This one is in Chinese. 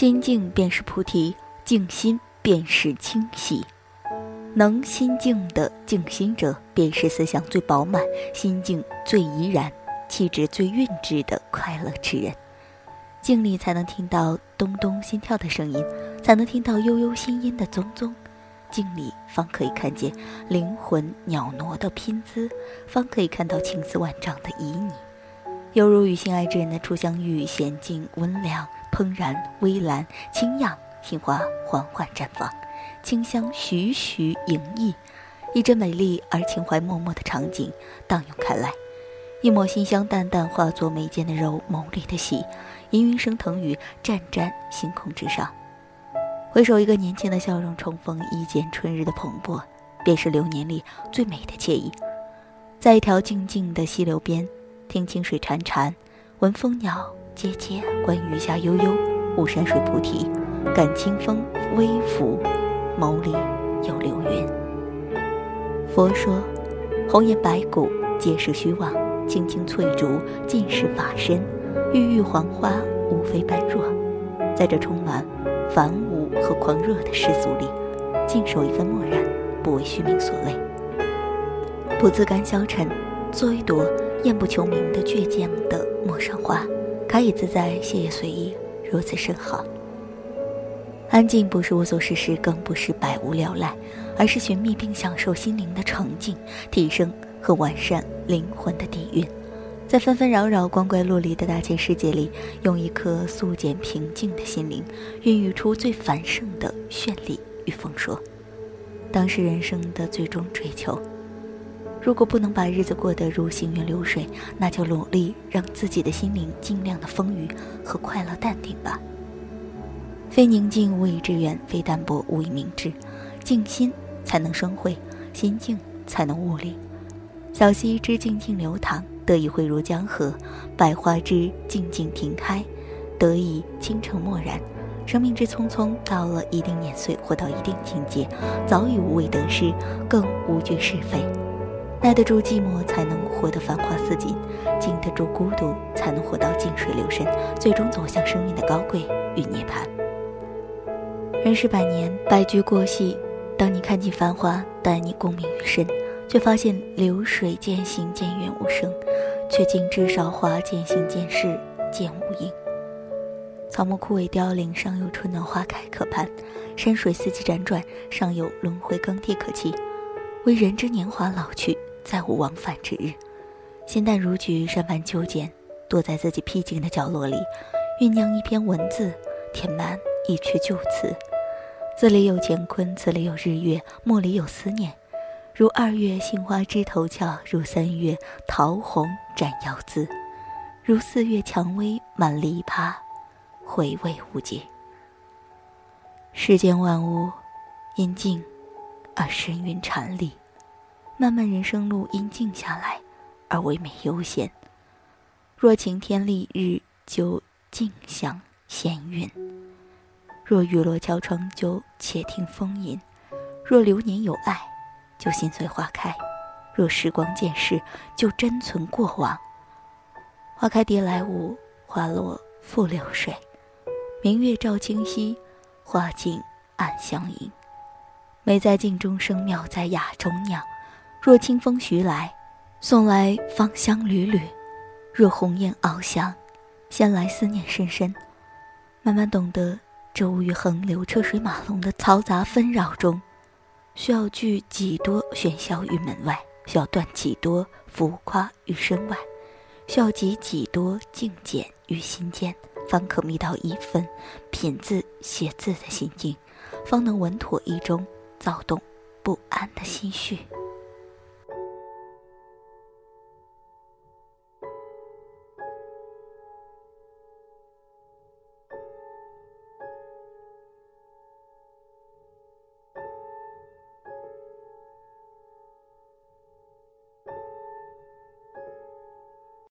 心静便是菩提，静心便是清晰。能心静的静心者，便是思想最饱满、心境最怡然、气质最韵致的快乐之人。静里才能听到咚咚心跳的声音，才能听到悠悠心音的淙淙。静里方可以看见灵魂袅娜的拼姿，方可以看到情思万丈的旖旎。犹如与心爱之人的初相遇，娴静温凉，怦然微澜，清漾，心花缓缓绽放，清香徐徐盈溢，一帧美丽而情怀脉脉的场景荡涌开来，一抹馨香淡淡化作眉间的柔，眸里的喜，氤氲升腾于湛湛星空之上。回首一个年轻的笑容，重逢一见春日的蓬勃，便是流年里最美的惬意。在一条静静的溪流边。听清水潺潺，闻蜂鸟喈喈，观鱼虾悠悠，悟山水菩提，感清风微拂，眸里有流云。佛说，红颜白骨皆是虚妄，青青翠竹尽是法身，郁郁黄花无非般若。在这充满繁芜和狂热的世俗里，静守一份漠然，不为虚名所累，不自甘消沉，做一朵。艳不求名的倔强的陌上花，开以自在，谢业随意，如此甚好。安静不是无所事事，更不是百无聊赖，而是寻觅并享受心灵的澄净、提升和完善灵魂的底蕴。在纷纷扰扰、光怪陆离的大千世界里，用一颗素简平静的心灵，孕育出最繁盛的绚丽与丰硕。当是人生的最终追求。如果不能把日子过得如行云流水，那就努力让自己的心灵尽量的丰腴和快乐淡定吧。非宁静无以致远，非淡泊无以明志。静心才能生慧，心静才能悟力。小溪之静静流淌，得以汇入江河；百花之静静庭开，得以倾城漠然。生命之匆匆，到了一定年岁或到一定境界，早已无畏得失，更无惧是非。耐得住寂寞，才能活得繁华似锦；经得住孤独，才能活到静水流深，最终走向生命的高贵与涅槃。人世百年，白驹过隙。当你看尽繁华，待你功名于身，却发现流水渐行渐远无声，却尽知韶华渐行渐逝渐无影。草木枯萎凋零，尚有春暖花开可盼；山水四季辗转，尚有轮回更替可期。唯人之年华老去。再无往返之日，心淡如菊，善繁秋简，躲在自己僻静的角落里，酝酿一篇文字，填满一阙旧词。字里有乾坤，词里有日月，墨里有思念。如二月杏花枝头俏，如三月桃红展腰姿，如四月蔷薇满篱笆，回味无尽。世间万物因静而神韵禅理。漫漫人生路，因静下来而唯美悠闲。若晴天丽日，就静享闲云；若雨落敲窗，就且听风吟；若流年有爱，就心随花开；若时光渐逝，就珍存过往。花开蝶来舞，花落复流水。明月照清溪，花径暗相迎。美在静中生，妙在雅中酿。若清风徐来，送来芳香缕缕；若鸿雁翱翔，衔来思念深深。慢慢懂得，这物欲横流、车水马龙的嘈杂纷扰中，需要聚几多喧嚣于门外，需要断几多浮夸于身外，需要集几多静简于心间，方可觅到一份品字写字的心境，方能稳妥一中躁动不安的心绪。